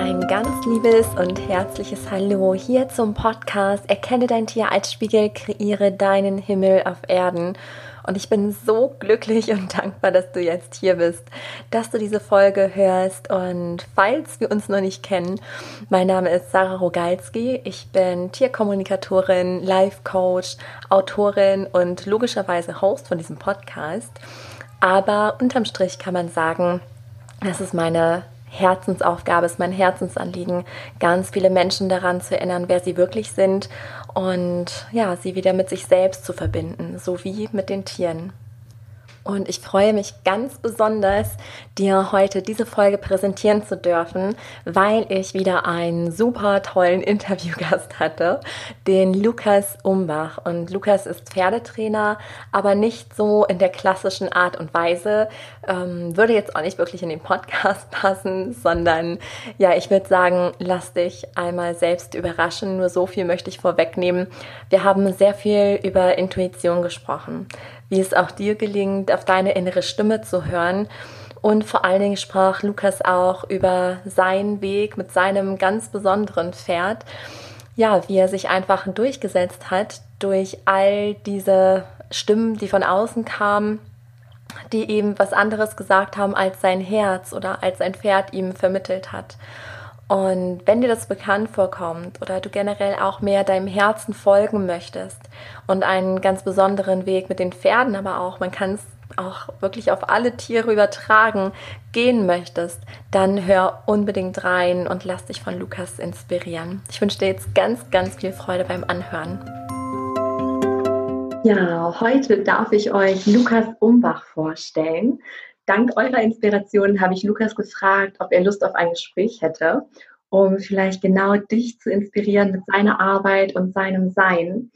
Ein ganz liebes und herzliches Hallo hier zum Podcast Erkenne dein Tier als Spiegel, kreiere deinen Himmel auf Erden. Und ich bin so glücklich und dankbar, dass du jetzt hier bist, dass du diese Folge hörst. Und falls wir uns noch nicht kennen, mein Name ist Sarah Rogalski. Ich bin Tierkommunikatorin, Life Coach, Autorin und logischerweise Host von diesem Podcast. Aber unterm Strich kann man sagen, das ist meine Herzensaufgabe, ist mein Herzensanliegen, ganz viele Menschen daran zu erinnern, wer sie wirklich sind und ja, sie wieder mit sich selbst zu verbinden, sowie mit den Tieren. Und ich freue mich ganz besonders, dir heute diese Folge präsentieren zu dürfen, weil ich wieder einen super tollen Interviewgast hatte, den Lukas Umbach. Und Lukas ist Pferdetrainer, aber nicht so in der klassischen Art und Weise. Ähm, würde jetzt auch nicht wirklich in den Podcast passen, sondern ja, ich würde sagen, lass dich einmal selbst überraschen. Nur so viel möchte ich vorwegnehmen. Wir haben sehr viel über Intuition gesprochen wie es auch dir gelingt, auf deine innere Stimme zu hören. Und vor allen Dingen sprach Lukas auch über seinen Weg mit seinem ganz besonderen Pferd. Ja, wie er sich einfach durchgesetzt hat durch all diese Stimmen, die von außen kamen, die eben was anderes gesagt haben, als sein Herz oder als sein Pferd ihm vermittelt hat. Und wenn dir das bekannt vorkommt oder du generell auch mehr deinem Herzen folgen möchtest und einen ganz besonderen Weg mit den Pferden, aber auch, man kann es auch wirklich auf alle Tiere übertragen, gehen möchtest, dann hör unbedingt rein und lass dich von Lukas inspirieren. Ich wünsche dir jetzt ganz, ganz viel Freude beim Anhören. Ja, heute darf ich euch Lukas Umbach vorstellen dank eurer Inspiration habe ich Lukas gefragt, ob er Lust auf ein Gespräch hätte, um vielleicht genau dich zu inspirieren mit seiner Arbeit und seinem Sein.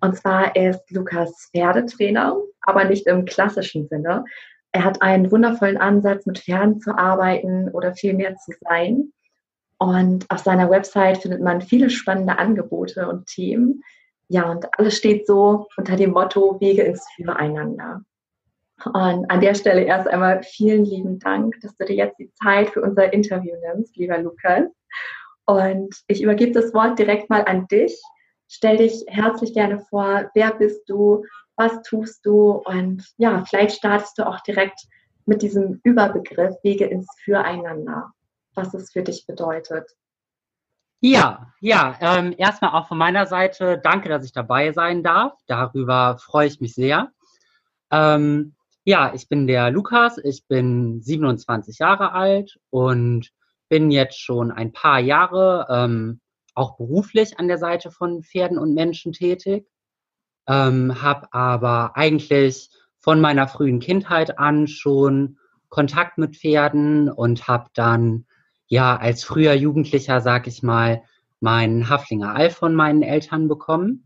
Und zwar ist Lukas Pferdetrainer, aber nicht im klassischen Sinne. Er hat einen wundervollen Ansatz, mit Pferden zu arbeiten oder vielmehr zu sein. Und auf seiner Website findet man viele spannende Angebote und Themen. Ja, und alles steht so unter dem Motto Wege ins Füreinander. Und an der Stelle erst einmal vielen lieben Dank, dass du dir jetzt die Zeit für unser Interview nimmst, lieber Lukas. Und ich übergebe das Wort direkt mal an dich. Stell dich herzlich gerne vor, wer bist du, was tust du und ja, vielleicht startest du auch direkt mit diesem Überbegriff Wege ins Füreinander, was es für dich bedeutet. Ja, ja, ähm, erstmal auch von meiner Seite danke, dass ich dabei sein darf. Darüber freue ich mich sehr. Ähm, ja, ich bin der Lukas, ich bin 27 Jahre alt und bin jetzt schon ein paar Jahre ähm, auch beruflich an der Seite von Pferden und Menschen tätig, ähm, habe aber eigentlich von meiner frühen Kindheit an schon Kontakt mit Pferden und habe dann ja als früher Jugendlicher, sag ich mal, meinen Haflinger All von meinen Eltern bekommen.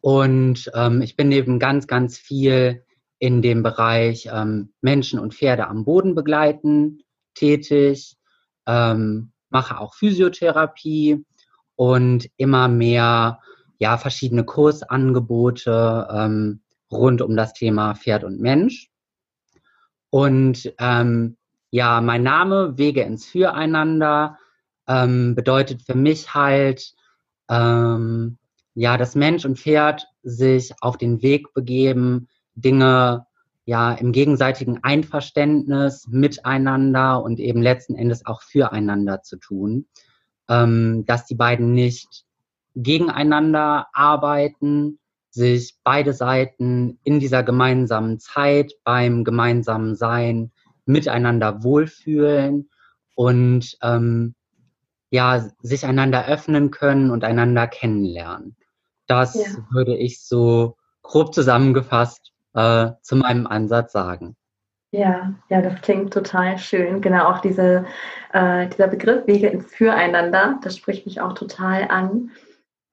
Und ähm, ich bin eben ganz, ganz viel in dem Bereich ähm, Menschen und Pferde am Boden begleiten tätig, ähm, mache auch Physiotherapie und immer mehr ja verschiedene Kursangebote ähm, rund um das Thema Pferd und Mensch. Und ähm, ja, mein Name Wege ins Füreinander ähm, bedeutet für mich halt, ähm, ja, dass Mensch und Pferd sich auf den Weg begeben, Dinge ja im gegenseitigen Einverständnis miteinander und eben letzten Endes auch füreinander zu tun, ähm, dass die beiden nicht gegeneinander arbeiten, sich beide Seiten in dieser gemeinsamen Zeit beim gemeinsamen Sein miteinander wohlfühlen und ähm, ja sich einander öffnen können und einander kennenlernen. Das ja. würde ich so grob zusammengefasst äh, zu meinem Ansatz sagen. Ja, ja, das klingt total schön. Genau, auch diese, äh, dieser Begriff Wege ins Füreinander, das spricht mich auch total an.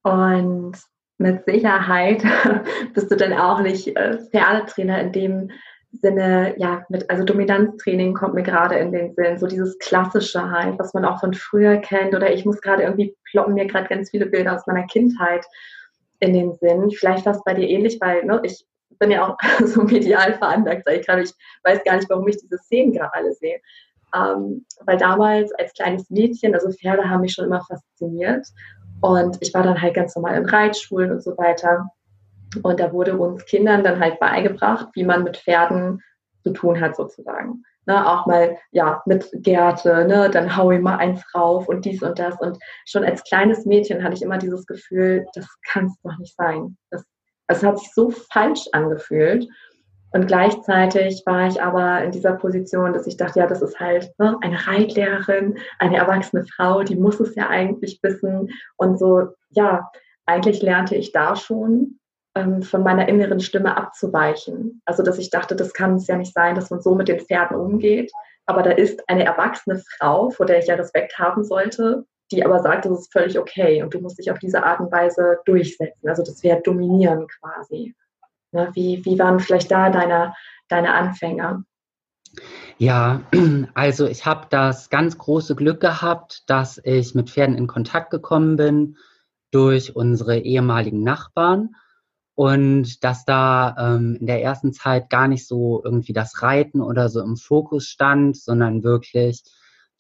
Und mit Sicherheit bist du dann auch nicht äh, Pferdetrainer in dem Sinne, ja, mit, also Dominanztraining kommt mir gerade in den Sinn, so dieses klassische halt, was man auch von früher kennt. Oder ich muss gerade irgendwie ploppen mir gerade ganz viele Bilder aus meiner Kindheit in den Sinn. Vielleicht war es bei dir ähnlich, weil ne, ich bin ja auch so medial veranlagt, sage ich gerade. Ich weiß gar nicht, warum ich diese Szenen gerade alle sehe. ähm, weil damals als kleines Mädchen, also Pferde haben mich schon immer fasziniert und ich war dann halt ganz normal in Reitschulen und so weiter. Und da wurde uns Kindern dann halt beigebracht, wie man mit Pferden zu tun hat sozusagen. Ne, auch mal ja mit Gerte, ne, dann hau ich mal eins rauf und dies und das. Und schon als kleines Mädchen hatte ich immer dieses Gefühl, das kann es doch nicht sein. Das, es hat sich so falsch angefühlt. Und gleichzeitig war ich aber in dieser Position, dass ich dachte, ja, das ist halt ne, eine Reitlehrerin, eine erwachsene Frau, die muss es ja eigentlich wissen. Und so, ja, eigentlich lernte ich da schon ähm, von meiner inneren Stimme abzuweichen. Also, dass ich dachte, das kann es ja nicht sein, dass man so mit den Pferden umgeht. Aber da ist eine erwachsene Frau, vor der ich ja Respekt haben sollte, die aber sagt, das ist völlig okay und du musst dich auf diese Art und Weise durchsetzen. Also, das wäre dominieren quasi. Ne, wie, wie waren vielleicht da deine, deine Anfänge? Ja, also ich habe das ganz große Glück gehabt, dass ich mit Pferden in Kontakt gekommen bin durch unsere ehemaligen Nachbarn und dass da ähm, in der ersten Zeit gar nicht so irgendwie das Reiten oder so im Fokus stand, sondern wirklich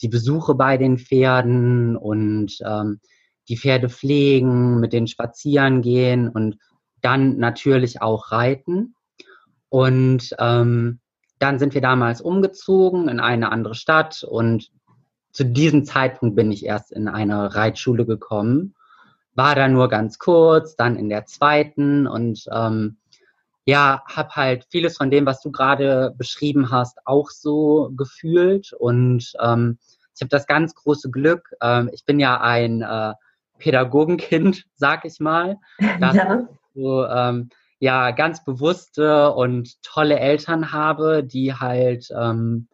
die Besuche bei den Pferden und ähm, die Pferde pflegen, mit denen spazieren gehen und dann natürlich auch Reiten. Und ähm, dann sind wir damals umgezogen in eine andere Stadt und zu diesem Zeitpunkt bin ich erst in eine Reitschule gekommen. War da nur ganz kurz, dann in der zweiten und ähm, ja, habe halt vieles von dem, was du gerade beschrieben hast, auch so gefühlt und ähm, ich habe das ganz große Glück. Ähm, ich bin ja ein äh, Pädagogenkind, sag ich mal. Ja so ähm, ja ganz bewusste und tolle Eltern habe, die halt ähm,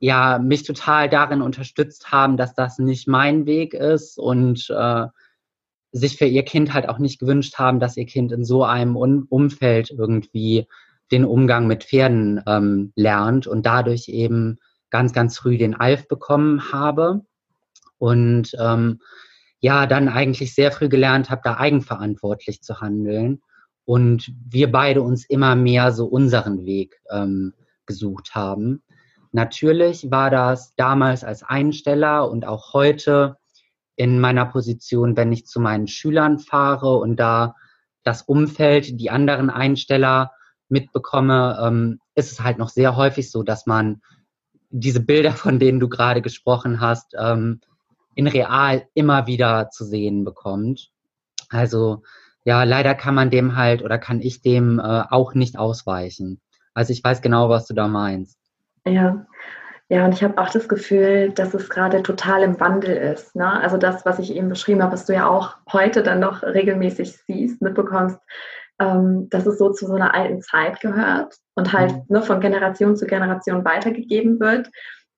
ja mich total darin unterstützt haben, dass das nicht mein Weg ist und äh, sich für ihr Kind halt auch nicht gewünscht haben, dass ihr Kind in so einem Un Umfeld irgendwie den Umgang mit Pferden ähm, lernt und dadurch eben ganz, ganz früh den Alf bekommen habe. Und ähm, ja dann eigentlich sehr früh gelernt habe, da eigenverantwortlich zu handeln und wir beide uns immer mehr so unseren Weg ähm, gesucht haben. Natürlich war das damals als Einsteller und auch heute in meiner Position, wenn ich zu meinen Schülern fahre und da das Umfeld, die anderen Einsteller mitbekomme, ähm, ist es halt noch sehr häufig so, dass man diese Bilder, von denen du gerade gesprochen hast, ähm, in real immer wieder zu sehen bekommt. Also ja, leider kann man dem halt oder kann ich dem äh, auch nicht ausweichen. Also ich weiß genau, was du da meinst. Ja, ja, und ich habe auch das Gefühl, dass es gerade total im Wandel ist. Ne? Also das, was ich eben beschrieben habe, was du ja auch heute dann noch regelmäßig siehst, mitbekommst, ähm, dass es so zu so einer alten Zeit gehört und halt mhm. ne, von Generation zu Generation weitergegeben wird.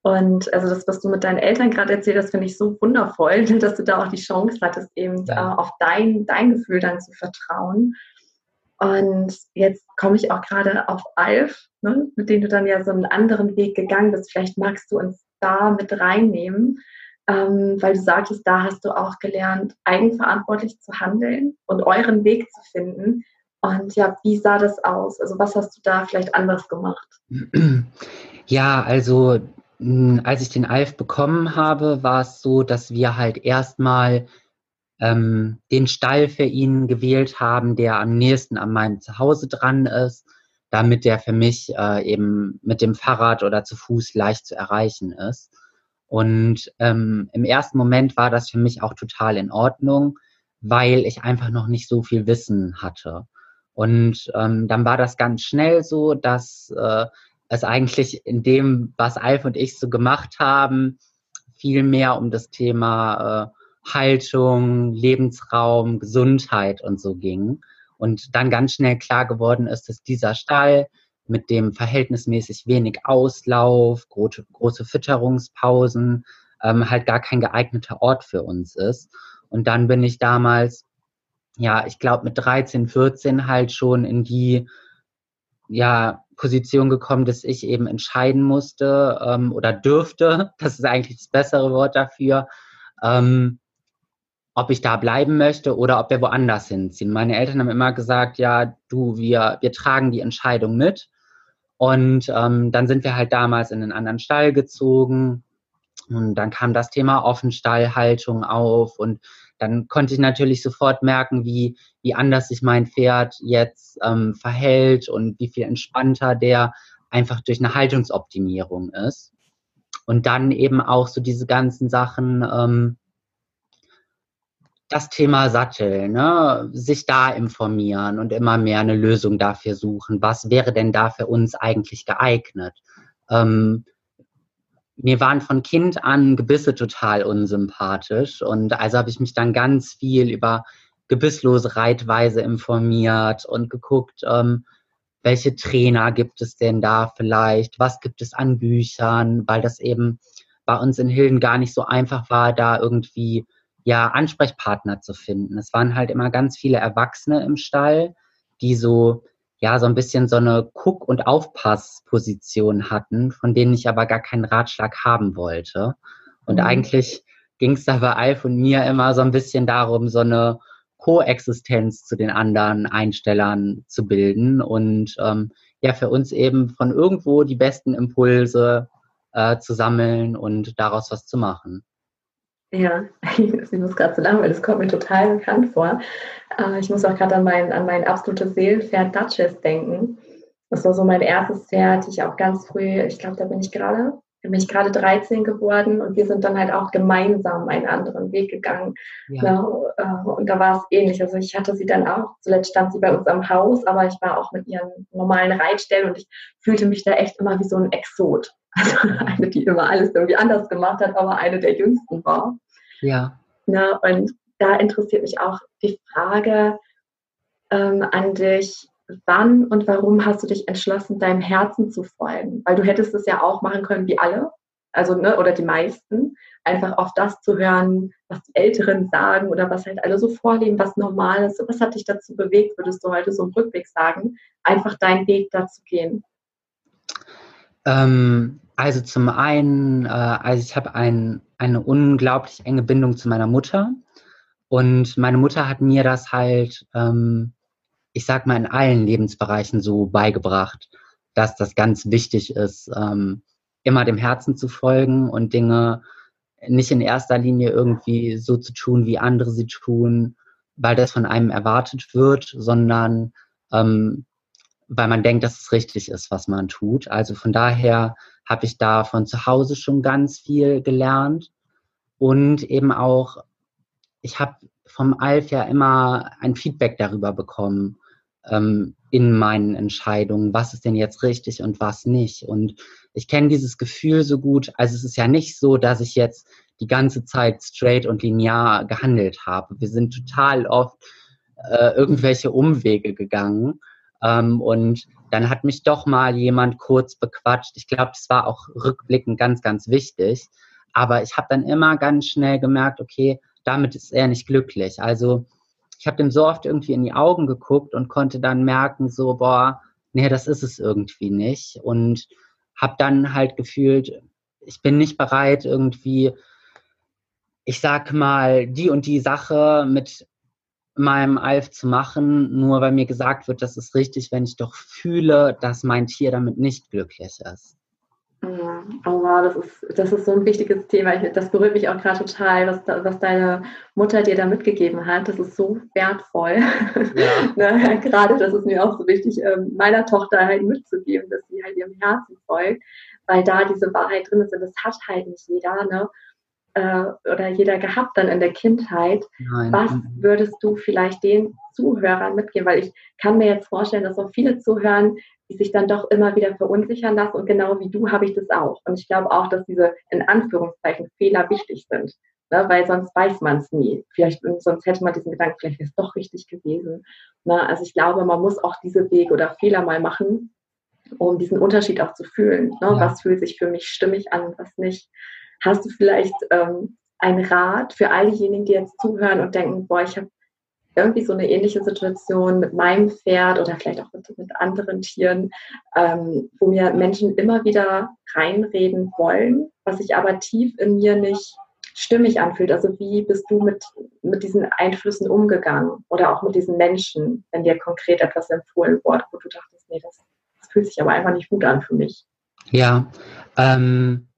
Und also das, was du mit deinen Eltern gerade erzählt hast, finde ich so wundervoll, dass du da auch die Chance hattest, eben äh, auf dein, dein Gefühl dann zu vertrauen. Und jetzt komme ich auch gerade auf Alf, ne, mit dem du dann ja so einen anderen Weg gegangen bist. Vielleicht magst du uns da mit reinnehmen, ähm, weil du sagtest, da hast du auch gelernt, eigenverantwortlich zu handeln und euren Weg zu finden. Und ja, wie sah das aus? Also was hast du da vielleicht anders gemacht? Ja, also hm, als ich den Alf bekommen habe, war es so, dass wir halt erstmal ähm, den Stall für ihn gewählt haben, der am nächsten an meinem Zuhause dran ist, damit der für mich äh, eben mit dem Fahrrad oder zu Fuß leicht zu erreichen ist. Und ähm, im ersten Moment war das für mich auch total in Ordnung, weil ich einfach noch nicht so viel Wissen hatte. Und ähm, dann war das ganz schnell so, dass äh, es eigentlich in dem, was Alf und ich so gemacht haben, viel mehr um das Thema äh, Haltung, Lebensraum, Gesundheit und so ging. Und dann ganz schnell klar geworden ist, dass dieser Stall mit dem verhältnismäßig wenig Auslauf, große, große Fütterungspausen, ähm, halt gar kein geeigneter Ort für uns ist. Und dann bin ich damals, ja, ich glaube mit 13, 14 halt schon in die ja, Position gekommen, dass ich eben entscheiden musste ähm, oder dürfte, das ist eigentlich das bessere Wort dafür, ähm, ob ich da bleiben möchte oder ob wir woanders hinziehen. Meine Eltern haben immer gesagt, ja, du, wir, wir tragen die Entscheidung mit Und ähm, dann sind wir halt damals in einen anderen Stall gezogen. Und dann kam das Thema Offenstallhaltung auf. Und dann konnte ich natürlich sofort merken, wie, wie anders sich mein Pferd jetzt ähm, verhält und wie viel entspannter der einfach durch eine Haltungsoptimierung ist. Und dann eben auch so diese ganzen Sachen, ähm, das Thema Sattel, ne? sich da informieren und immer mehr eine Lösung dafür suchen. Was wäre denn da für uns eigentlich geeignet? Ähm, mir waren von Kind an Gebisse total unsympathisch und also habe ich mich dann ganz viel über gebisslose Reitweise informiert und geguckt, ähm, welche Trainer gibt es denn da vielleicht, was gibt es an Büchern, weil das eben bei uns in Hilden gar nicht so einfach war, da irgendwie ja, Ansprechpartner zu finden. Es waren halt immer ganz viele Erwachsene im Stall, die so, ja, so ein bisschen so eine Guck- und Aufpassposition hatten, von denen ich aber gar keinen Ratschlag haben wollte. Und mhm. eigentlich ging es da bei Alf und mir immer so ein bisschen darum, so eine Koexistenz zu den anderen Einstellern zu bilden und ähm, ja, für uns eben von irgendwo die besten Impulse äh, zu sammeln und daraus was zu machen. Ja, ich muss gerade so lachen, weil das kommt mir total bekannt vor. Äh, ich muss auch gerade an mein, an mein absolutes Seelenpferd Duchess denken. Das war so mein erstes Pferd, ich auch ganz früh, ich glaube, da bin ich gerade, bin ich gerade 13 geworden und wir sind dann halt auch gemeinsam einen anderen Weg gegangen. Ja. Ne? Äh, und da war es ähnlich. Also ich hatte sie dann auch, zuletzt stand sie bei uns am Haus, aber ich war auch mit ihren normalen Reitstellen und ich fühlte mich da echt immer wie so ein Exot. Also eine, die immer alles irgendwie anders gemacht hat, aber eine der jüngsten war. Ja. Na, und da interessiert mich auch die Frage ähm, an dich, wann und warum hast du dich entschlossen, deinem Herzen zu folgen? Weil du hättest es ja auch machen können wie alle, also ne, oder die meisten, einfach auf das zu hören, was die Älteren sagen oder was halt alle so vorleben, was normal ist. Was hat dich dazu bewegt, würdest du heute so im Rückblick sagen, einfach deinen Weg dazu gehen? Ähm, also zum einen, äh, also ich habe ein, eine unglaublich enge Bindung zu meiner Mutter. Und meine Mutter hat mir das halt, ähm, ich sag mal, in allen Lebensbereichen so beigebracht, dass das ganz wichtig ist, ähm, immer dem Herzen zu folgen und Dinge nicht in erster Linie irgendwie so zu tun, wie andere sie tun, weil das von einem erwartet wird, sondern ähm, weil man denkt, dass es richtig ist, was man tut. Also von daher habe ich da von zu Hause schon ganz viel gelernt und eben auch, ich habe vom Alf ja immer ein Feedback darüber bekommen ähm, in meinen Entscheidungen, was ist denn jetzt richtig und was nicht. Und ich kenne dieses Gefühl so gut. Also es ist ja nicht so, dass ich jetzt die ganze Zeit straight und linear gehandelt habe. Wir sind total oft äh, irgendwelche Umwege gegangen. Ähm, und dann hat mich doch mal jemand kurz bequatscht. Ich glaube, das war auch rückblickend ganz, ganz wichtig. Aber ich habe dann immer ganz schnell gemerkt, okay, damit ist er nicht glücklich. Also ich habe dem so oft irgendwie in die Augen geguckt und konnte dann merken, so, boah, nee, das ist es irgendwie nicht. Und habe dann halt gefühlt, ich bin nicht bereit, irgendwie, ich sag mal, die und die Sache mit meinem Alf zu machen, nur weil mir gesagt wird, das ist richtig, wenn ich doch fühle, dass mein Tier damit nicht glücklich ist. Oh wow, das ist, das ist so ein wichtiges Thema. Das berührt mich auch gerade total, was, was deine Mutter dir da mitgegeben hat. Das ist so wertvoll. Ja. ne, gerade das ist mir auch so wichtig, ähm, meiner Tochter halt mitzugeben, dass sie halt ihrem Herzen folgt, weil da diese Wahrheit drin ist und das hat halt nicht jeder. Ne? Äh, oder jeder gehabt dann in der Kindheit. Nein. Was würdest du vielleicht den Zuhörern mitgeben? Weil ich kann mir jetzt vorstellen, dass auch viele zuhören, die sich dann doch immer wieder verunsichern lassen. Und genau wie du habe ich das auch. Und ich glaube auch, dass diese in Anführungszeichen Fehler wichtig sind. Ne, weil sonst weiß man es nie. Vielleicht, sonst hätte man diesen Gedanken, vielleicht wäre es doch richtig gewesen. Ne, also ich glaube, man muss auch diese Wege oder Fehler mal machen, um diesen Unterschied auch zu fühlen. Ne? Ja. Was fühlt sich für mich stimmig an, was nicht. Hast du vielleicht ähm, einen Rat für all diejenigen, die jetzt zuhören und denken, boah, ich habe irgendwie so eine ähnliche Situation mit meinem Pferd oder vielleicht auch mit, mit anderen Tieren, ähm, wo mir Menschen immer wieder reinreden wollen, was sich aber tief in mir nicht stimmig anfühlt. Also wie bist du mit, mit diesen Einflüssen umgegangen oder auch mit diesen Menschen, wenn dir konkret etwas empfohlen wurde, wo du dachtest, nee, das, das fühlt sich aber einfach nicht gut an für mich. Ja, ähm,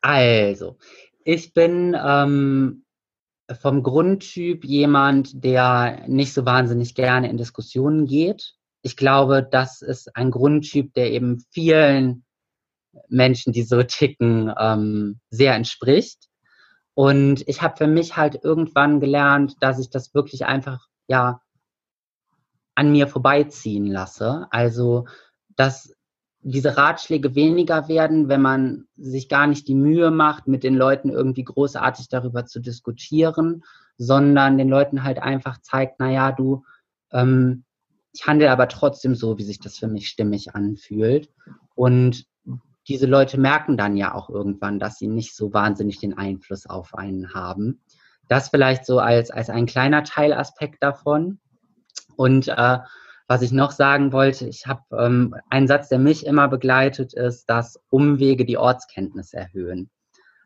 also, ich bin ähm, vom Grundtyp jemand, der nicht so wahnsinnig gerne in Diskussionen geht. Ich glaube, das ist ein Grundtyp, der eben vielen Menschen, die so ticken, ähm, sehr entspricht. Und ich habe für mich halt irgendwann gelernt, dass ich das wirklich einfach, ja, an mir vorbeiziehen lasse. Also, dass diese Ratschläge weniger werden, wenn man sich gar nicht die Mühe macht, mit den Leuten irgendwie großartig darüber zu diskutieren, sondern den Leuten halt einfach zeigt, naja, du, ähm, ich handle aber trotzdem so, wie sich das für mich stimmig anfühlt. Und diese Leute merken dann ja auch irgendwann, dass sie nicht so wahnsinnig den Einfluss auf einen haben. Das vielleicht so als, als ein kleiner Teilaspekt davon. Und äh, was ich noch sagen wollte, ich habe ähm, einen Satz, der mich immer begleitet, ist, dass Umwege die Ortskenntnis erhöhen.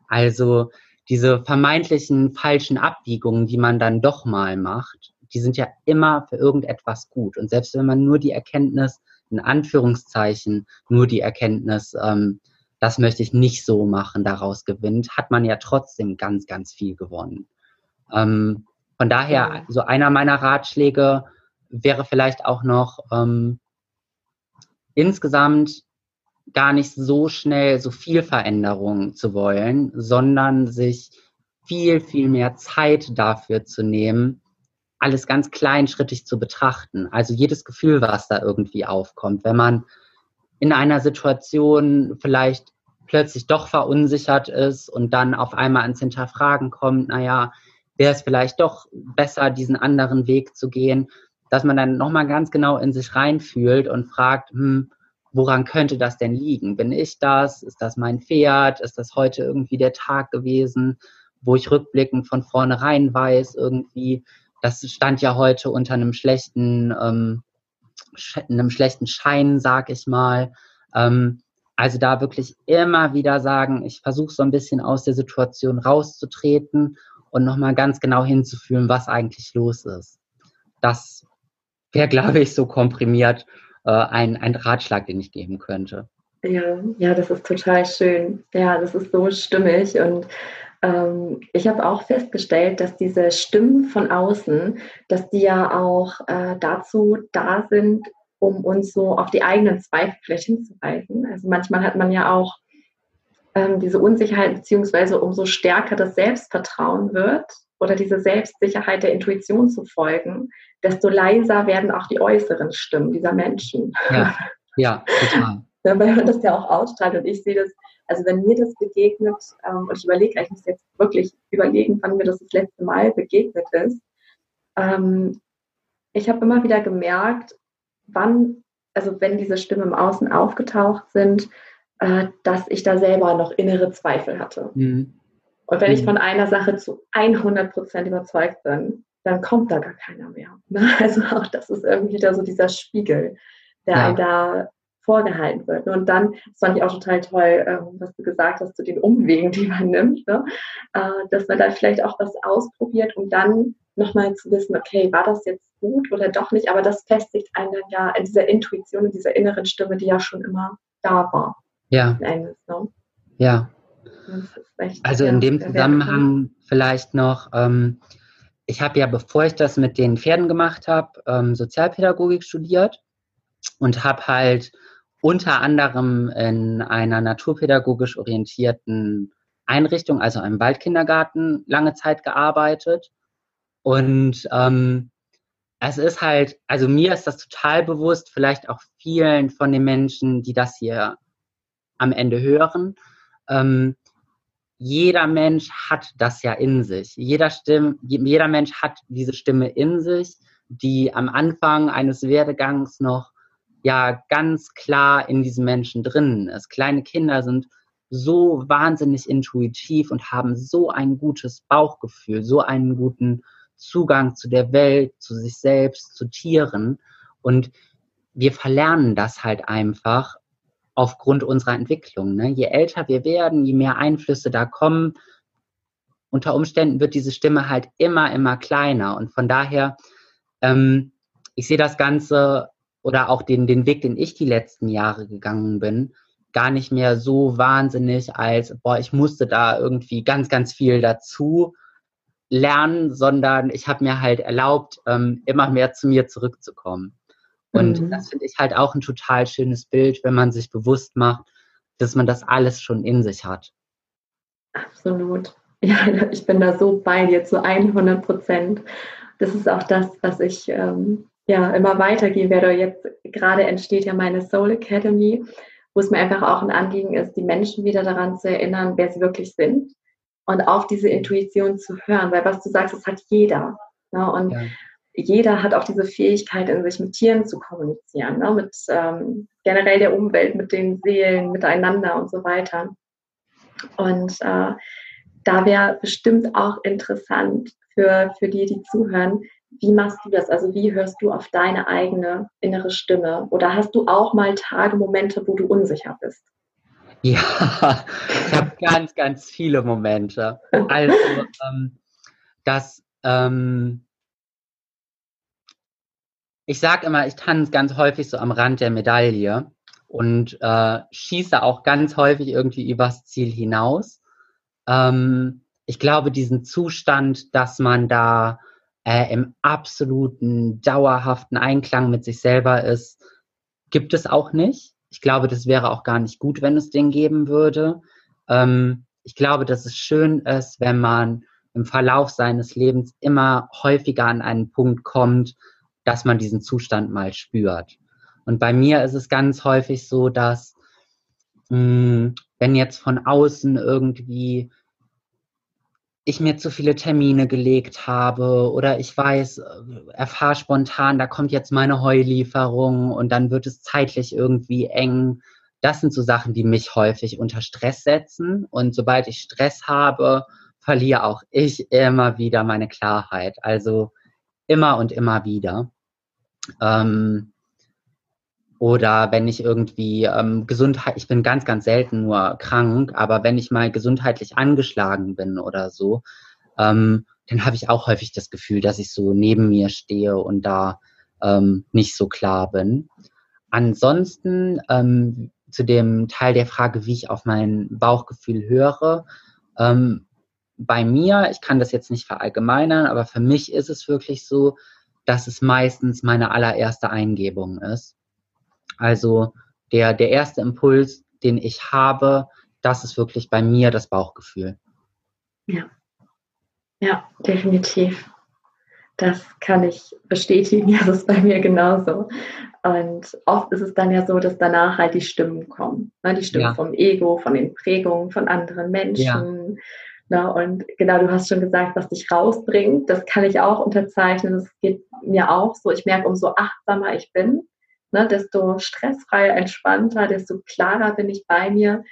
Also diese vermeintlichen falschen Abbiegungen, die man dann doch mal macht, die sind ja immer für irgendetwas gut. Und selbst wenn man nur die Erkenntnis, in Anführungszeichen, nur die Erkenntnis, ähm, das möchte ich nicht so machen, daraus gewinnt, hat man ja trotzdem ganz, ganz viel gewonnen. Ähm, von daher, so einer meiner Ratschläge, wäre vielleicht auch noch ähm, insgesamt gar nicht so schnell so viel Veränderung zu wollen, sondern sich viel, viel mehr Zeit dafür zu nehmen, alles ganz kleinschrittig zu betrachten. Also jedes Gefühl, was da irgendwie aufkommt. Wenn man in einer Situation vielleicht plötzlich doch verunsichert ist und dann auf einmal ans Hinterfragen kommt, naja, wäre es vielleicht doch besser, diesen anderen Weg zu gehen, dass man dann nochmal ganz genau in sich reinfühlt und fragt, hm, woran könnte das denn liegen? Bin ich das? Ist das mein Pferd? Ist das heute irgendwie der Tag gewesen, wo ich rückblickend von vornherein weiß, irgendwie, das stand ja heute unter einem schlechten, ähm, einem schlechten Schein, sag ich mal. Ähm, also da wirklich immer wieder sagen, ich versuche so ein bisschen aus der Situation rauszutreten und nochmal ganz genau hinzufühlen, was eigentlich los ist. Das wäre, glaube ich, so komprimiert äh, ein, ein Ratschlag, den ich geben könnte. Ja, ja, das ist total schön. Ja, das ist so stimmig. Und ähm, ich habe auch festgestellt, dass diese Stimmen von außen, dass die ja auch äh, dazu da sind, um uns so auf die eigenen Zweifel vielleicht hinzuweisen. Also manchmal hat man ja auch ähm, diese Unsicherheit, beziehungsweise umso stärker das Selbstvertrauen wird oder diese Selbstsicherheit der Intuition zu folgen, desto leiser werden auch die äußeren Stimmen dieser Menschen. Ja, ja total. Ja, weil man das ja auch ausstrahlt und ich sehe das, also wenn mir das begegnet, ähm, und ich überlege, ich muss jetzt wirklich überlegen, wann mir das das letzte Mal begegnet ist, ähm, ich habe immer wieder gemerkt, wann, also wenn diese Stimmen im Außen aufgetaucht sind, äh, dass ich da selber noch innere Zweifel hatte. Mhm. Und wenn ich mhm. von einer Sache zu 100 Prozent überzeugt bin, dann kommt da gar keiner mehr. Ne? Also auch das ist irgendwie da so dieser Spiegel, der ja. einem da vorgehalten wird. Und dann, das fand ich auch total toll, ähm, was du gesagt hast zu den Umwegen, die man nimmt, ne? Äh, dass man da vielleicht auch was ausprobiert, um dann nochmal zu wissen, okay, war das jetzt gut oder doch nicht? Aber das festigt einen dann ja in dieser Intuition, in dieser inneren Stimme, die ja schon immer da war. Ja. Endes, ne? Ja. Also in dem Zusammenhang vielleicht noch, ähm, ich habe ja, bevor ich das mit den Pferden gemacht habe, ähm, Sozialpädagogik studiert und habe halt unter anderem in einer naturpädagogisch orientierten Einrichtung, also einem Waldkindergarten, lange Zeit gearbeitet. Und ähm, es ist halt, also mir ist das total bewusst, vielleicht auch vielen von den Menschen, die das hier am Ende hören. Ähm, jeder Mensch hat das ja in sich. Jeder, Stimme, jeder Mensch hat diese Stimme in sich, die am Anfang eines Werdegangs noch ja ganz klar in diesem Menschen drinnen ist. Kleine Kinder sind so wahnsinnig intuitiv und haben so ein gutes Bauchgefühl, so einen guten Zugang zu der Welt, zu sich selbst, zu Tieren. Und wir verlernen das halt einfach aufgrund unserer Entwicklung. Ne? Je älter wir werden, je mehr Einflüsse da kommen, unter Umständen wird diese Stimme halt immer, immer kleiner. Und von daher, ähm, ich sehe das Ganze oder auch den, den Weg, den ich die letzten Jahre gegangen bin, gar nicht mehr so wahnsinnig als, boah, ich musste da irgendwie ganz, ganz viel dazu lernen, sondern ich habe mir halt erlaubt, ähm, immer mehr zu mir zurückzukommen. Und mhm. das finde ich halt auch ein total schönes Bild, wenn man sich bewusst macht, dass man das alles schon in sich hat. Absolut. Ja, ich bin da so bei dir zu 100 Prozent. Das ist auch das, was ich ähm, ja immer weitergehen werde. Jetzt gerade entsteht ja meine Soul Academy, wo es mir einfach auch ein Anliegen ist, die Menschen wieder daran zu erinnern, wer sie wirklich sind und auf diese Intuition zu hören, weil was du sagst, das hat jeder. Ne? Und ja. Jeder hat auch diese Fähigkeit, in sich mit Tieren zu kommunizieren, ne? mit ähm, generell der Umwelt, mit den Seelen, miteinander und so weiter. Und äh, da wäre bestimmt auch interessant für, für die, die zuhören, wie machst du das? Also wie hörst du auf deine eigene innere Stimme? Oder hast du auch mal Tage, Momente, wo du unsicher bist? Ja, ich habe ganz, ganz viele Momente. Also, ähm, das, ähm, ich sage immer, ich tanze ganz häufig so am Rand der Medaille und äh, schieße auch ganz häufig irgendwie übers Ziel hinaus. Ähm, ich glaube, diesen Zustand, dass man da äh, im absoluten, dauerhaften Einklang mit sich selber ist, gibt es auch nicht. Ich glaube, das wäre auch gar nicht gut, wenn es den geben würde. Ähm, ich glaube, dass es schön ist, wenn man im Verlauf seines Lebens immer häufiger an einen Punkt kommt, dass man diesen Zustand mal spürt. Und bei mir ist es ganz häufig so, dass mh, hm, wenn jetzt von außen irgendwie ich mir zu viele Termine gelegt habe oder ich weiß, äh, erfahre spontan, da kommt jetzt meine Heulieferung und dann wird es zeitlich irgendwie eng. Das sind so Sachen, die mich häufig unter Stress setzen. Und sobald ich Stress habe, verliere auch ich immer wieder meine Klarheit. Also immer und immer wieder. Ähm, oder wenn ich irgendwie ähm, Gesundheit, ich bin ganz, ganz selten nur krank, aber wenn ich mal gesundheitlich angeschlagen bin oder so, ähm, dann habe ich auch häufig das Gefühl, dass ich so neben mir stehe und da ähm, nicht so klar bin. Ansonsten ähm, zu dem Teil der Frage, wie ich auf mein Bauchgefühl höre. Ähm, bei mir, ich kann das jetzt nicht verallgemeinern, aber für mich ist es wirklich so, dass es meistens meine allererste Eingebung ist. Also der, der erste Impuls, den ich habe, das ist wirklich bei mir das Bauchgefühl. Ja, ja, definitiv. Das kann ich bestätigen. Ja, das ist bei mir genauso. Und oft ist es dann ja so, dass danach halt die Stimmen kommen. Ne? Die Stimmen ja. vom Ego, von den Prägungen von anderen Menschen. Ja. Ne? Und genau, du hast schon gesagt, was dich rausbringt. Das kann ich auch unterzeichnen. Das geht mir auch so. Ich merke, umso achtsamer ich bin, ne, desto stressfreier, entspannter, desto klarer bin ich bei mir.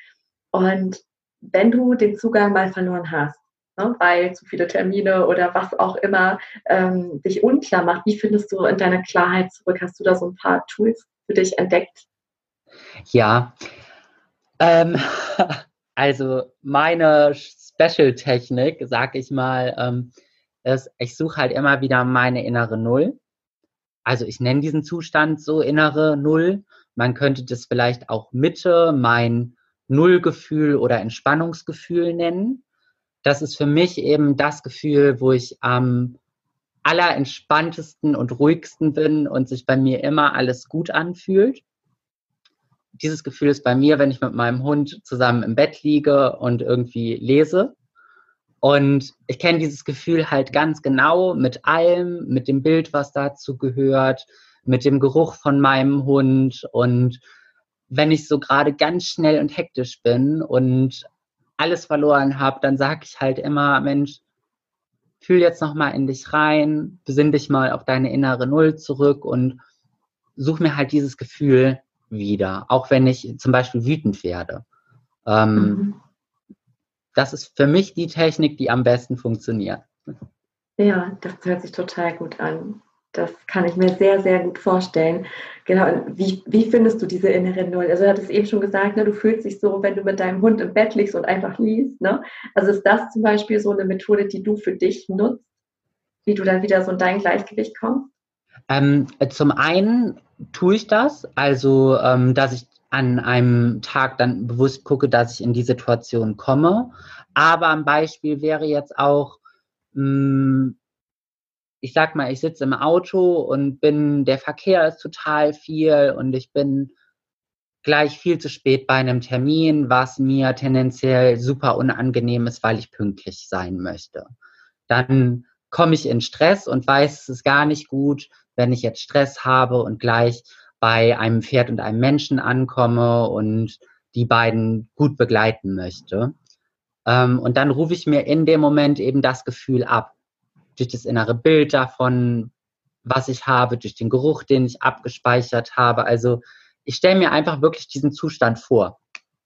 Und wenn du den Zugang mal verloren hast, ne, weil zu viele Termine oder was auch immer ähm, dich unklar macht, wie findest du in deiner Klarheit zurück? Hast du da so ein paar Tools für dich entdeckt? Ja, ähm, also meine Special-Technik, sag ich mal, ähm, ist, ich suche halt immer wieder meine innere Null also ich nenne diesen Zustand so innere Null. Man könnte das vielleicht auch Mitte, mein Nullgefühl oder Entspannungsgefühl nennen. Das ist für mich eben das Gefühl, wo ich am allerentspanntesten und ruhigsten bin und sich bei mir immer alles gut anfühlt. Dieses Gefühl ist bei mir, wenn ich mit meinem Hund zusammen im Bett liege und irgendwie lese. Und ich kenne dieses Gefühl halt ganz genau mit allem, mit dem Bild, was dazu gehört, mit dem Geruch von meinem Hund. Und wenn ich so gerade ganz schnell und hektisch bin und alles verloren habe, dann sage ich halt immer, Mensch, fühl jetzt noch mal in dich rein, besinn dich mal auf deine innere Null zurück und such mir halt dieses Gefühl wieder, auch wenn ich zum Beispiel wütend werde. Ähm, mhm das ist für mich die Technik, die am besten funktioniert. Ja, das hört sich total gut an. Das kann ich mir sehr, sehr gut vorstellen. Genau. Wie, wie findest du diese innere Null? Also, du hattest eben schon gesagt, ne, du fühlst dich so, wenn du mit deinem Hund im Bett liegst und einfach liest. Ne? Also, ist das zum Beispiel so eine Methode, die du für dich nutzt, wie du dann wieder so in dein Gleichgewicht kommst? Ähm, zum einen tue ich das, also ähm, dass ich an einem Tag dann bewusst gucke, dass ich in die Situation komme. Aber ein Beispiel wäre jetzt auch, mh, hm, ich sag mal, ich sitze im Auto und bin, der Verkehr ist total viel und ich bin gleich viel zu spät bei einem Termin, was mir tendenziell super unangenehm ist, weil ich pünktlich sein möchte. Dann komme ich in Stress und weiß, es gar nicht gut, wenn ich jetzt Stress habe und gleich bei einem Pferd und einem Menschen ankomme und die beiden gut begleiten möchte. Ähm, und dann rufe ich mir in dem Moment eben das Gefühl ab, durch das innere Bild davon, was ich habe, durch den Geruch, den ich abgespeichert habe. Also ich stelle mir einfach wirklich diesen Zustand vor.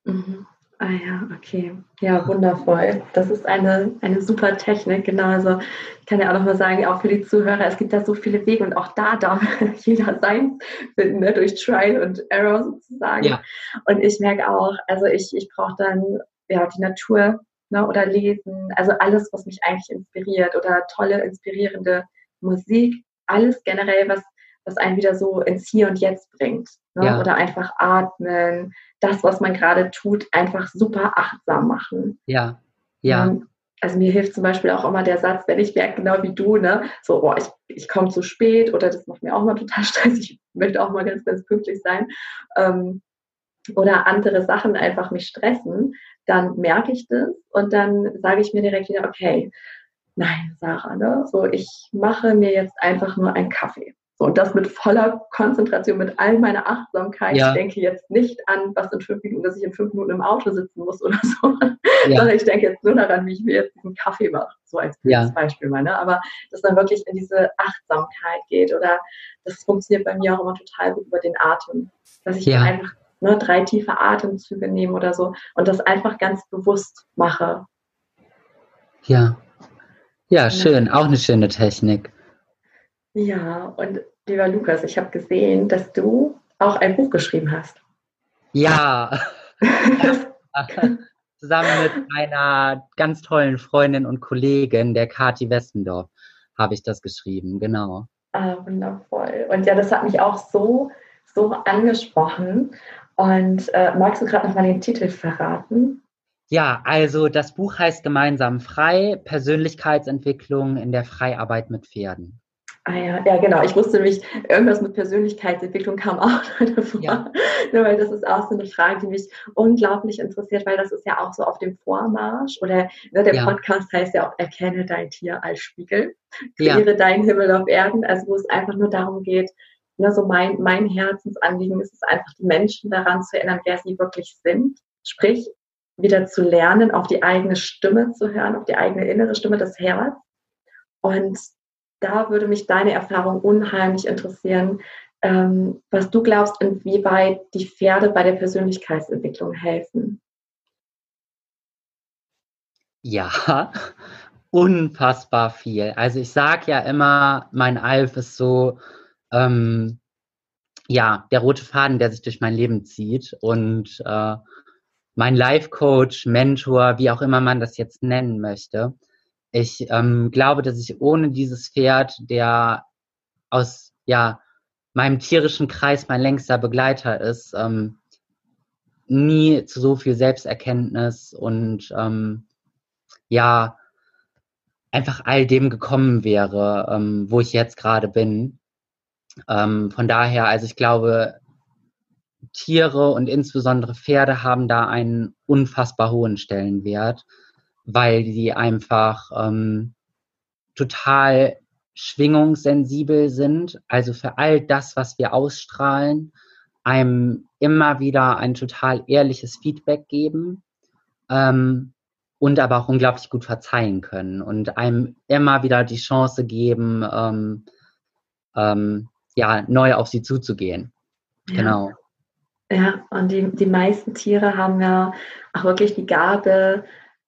Mhm. Ah ja, okay. Ja, wundervoll. Das ist eine, eine super Technik, genau. Also ich kann ja auch nochmal sagen, auch für die Zuhörer, es gibt da so viele Wege und auch da darf jeder sein finden, ne? durch Trial und Error sozusagen. Ja. Und ich merke auch, also ich, ich brauche dann ja die Natur ne? oder Lesen, also alles, was mich eigentlich inspiriert oder tolle, inspirierende Musik, alles generell, was was einen wieder so ins Hier und Jetzt bringt. Ne? Ja. Oder einfach atmen, das, was man gerade tut, einfach super achtsam machen. Ja, ja. Und also mir hilft zum Beispiel auch immer der Satz, wenn ich merke, genau wie du, ne, so, oh, ich, ich komme zu spät oder das macht mir auch mal total Stress, ich möchte auch mal ganz, ganz pünktlich sein. Ähm, oder andere Sachen einfach mich stressen, dann merke ich das und dann sage ich mir direkt wieder, okay, nein, Sarah, ne, so ich mache mir jetzt einfach nur einen Kaffee. So, und das mit voller Konzentration, mit all meiner Achtsamkeit. Ja. Ich denke jetzt nicht an, was in fünf Minuten, dass ich in fünf Minuten im Auto sitzen muss oder so, ja. sondern ich denke jetzt nur daran, wie ich mir jetzt einen Kaffee mache, so als ja. Beispiel mal. Ne? Aber dass dann wirklich in diese Achtsamkeit geht oder das funktioniert bei mir auch immer total gut über den Atem, dass ich einfach ne, drei tiefe Atemzüge nehme oder so und das einfach ganz bewusst mache. Ja. Ja, schön, auch eine schöne Technik. Ja, und lieber Lukas, ich habe gesehen, dass du auch ein Buch geschrieben hast. Ja. Zusammen mit einer ganz tollen Freundin und Kollegin, der Kati Westendorf, habe ich das geschrieben, genau. Ah, wundervoll. Und ja, das hat mich auch so, so angesprochen. Und äh, magst du gerade nochmal den Titel verraten? Ja, also das Buch heißt Gemeinsam frei, Persönlichkeitsentwicklung in der Freiarbeit mit Pferden. Ah ja, ja, genau. Ich wusste nämlich, irgendwas mit Persönlichkeitsentwicklung kam auch davor. Ja. Ne, weil das ist auch so eine Frage, die mich unglaublich interessiert, weil das ist ja auch so auf dem Vormarsch. Oder ne, der ja. Podcast heißt ja auch Erkenne dein Tier als Spiegel. Kreiere ja. deinen Himmel auf Erden. Also wo es einfach nur darum geht, ne, so mein, mein Herzensanliegen ist es einfach, die Menschen daran zu erinnern, wer sie wirklich sind. Sprich, wieder zu lernen, auf die eigene Stimme zu hören, auf die eigene innere Stimme, das Herz. Und da würde mich deine Erfahrung unheimlich interessieren, ähm, was du glaubst, inwieweit die Pferde bei der Persönlichkeitsentwicklung helfen. Ja, unfassbar viel. Also ich sage ja immer, mein Alf ist so, ähm, ja, der rote Faden, der sich durch mein Leben zieht. Und äh, mein Life-Coach, Mentor, wie auch immer man das jetzt nennen möchte, ich ähm, glaube, dass ich ohne dieses Pferd, der aus ja, meinem tierischen Kreis mein längster Begleiter ist, ähm, nie zu so viel Selbsterkenntnis und ähm, ja, einfach all dem gekommen wäre, ähm, wo ich jetzt gerade bin. Ähm, von daher, also ich glaube, Tiere und insbesondere Pferde haben da einen unfassbar hohen Stellenwert weil die einfach ähm, total schwingungssensibel sind. Also für all das, was wir ausstrahlen, einem immer wieder ein total ehrliches Feedback geben ähm, und aber auch unglaublich gut verzeihen können und einem immer wieder die Chance geben, ähm, ähm, ja, neu auf sie zuzugehen. Ja. Genau. Ja, und die, die meisten Tiere haben ja auch wirklich die Gabe,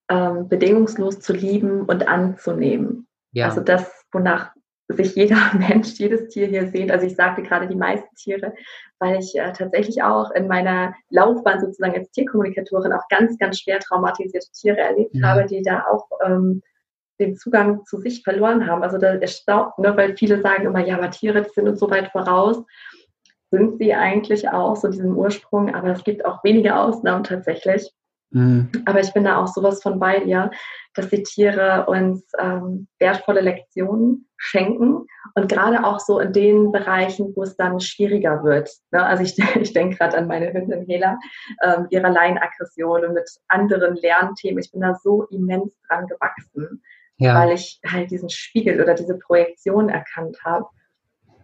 ähm, bedingungslos zu lieben und anzunehmen. Ja. Also das, wonach sich jeder Mensch, jedes Tier hier sehnt. Also ich sagte gerade die meisten Tiere, weil ich äh, tatsächlich auch in meiner Laufbahn sozusagen als Tierkommunikatorin auch ganz, ganz schwer traumatisierte Tiere erlebt mhm. habe, die da auch ähm, den Zugang zu sich verloren haben. Also da erstaunt, ne, weil viele sagen immer, ja, aber Tiere die sind uns so weit voraus. Sind sie eigentlich auch so diesem Ursprung, aber es gibt auch wenige Ausnahmen tatsächlich. Mhm. Aber ich bin da auch sowas von bei dir, dass die Tiere uns ähm, wertvolle Lektionen schenken und gerade auch so in den Bereichen, wo es dann schwieriger wird. Ne? Also ich, ich denke gerade an meine Hündin Hela, ähm, ihre Laienaggression und mit anderen Lernthemen. Ich bin da so immens dran gewachsen, ja. weil ich halt diesen Spiegel oder diese Projektion erkannt habe.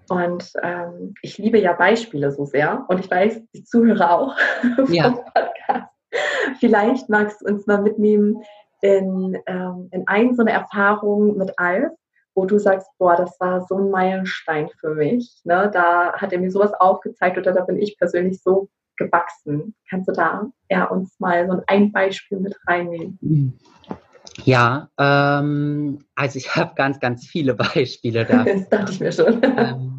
Und ähm, ich liebe ja Beispiele so sehr und ich weiß, die Zuhörer auch ja. vom Podcast. Vielleicht magst du uns mal mitnehmen in, ähm, in eine so eine Erfahrung mit Alf, wo du sagst, boah, das war so ein Meilenstein für mich. Ne? Da hat er mir sowas aufgezeigt oder da bin ich persönlich so gewachsen. Kannst du da ja, uns mal so ein Beispiel mit reinnehmen? Ja, ähm, also ich habe ganz, ganz viele Beispiele da. das dachte ich mir schon. Ähm,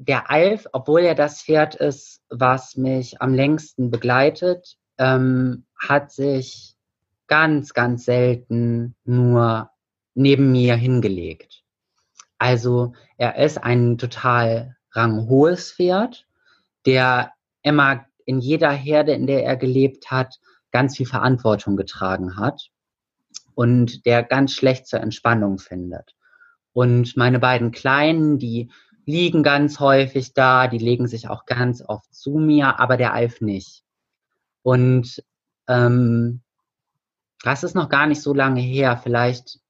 der Alf, obwohl er das Pferd ist, was mich am längsten begleitet, ähm, hat sich ganz, ganz selten nur neben mir hingelegt. Also er ist ein total ranghohes Pferd, der immer in jeder Herde, in der er gelebt hat, ganz viel Verantwortung getragen hat und der ganz schlecht zur Entspannung findet. Und meine beiden Kleinen, die liegen ganz häufig da, die legen sich auch ganz oft zu mir, aber der Alf nicht. Und ähm, das ist noch gar nicht so lange her, vielleicht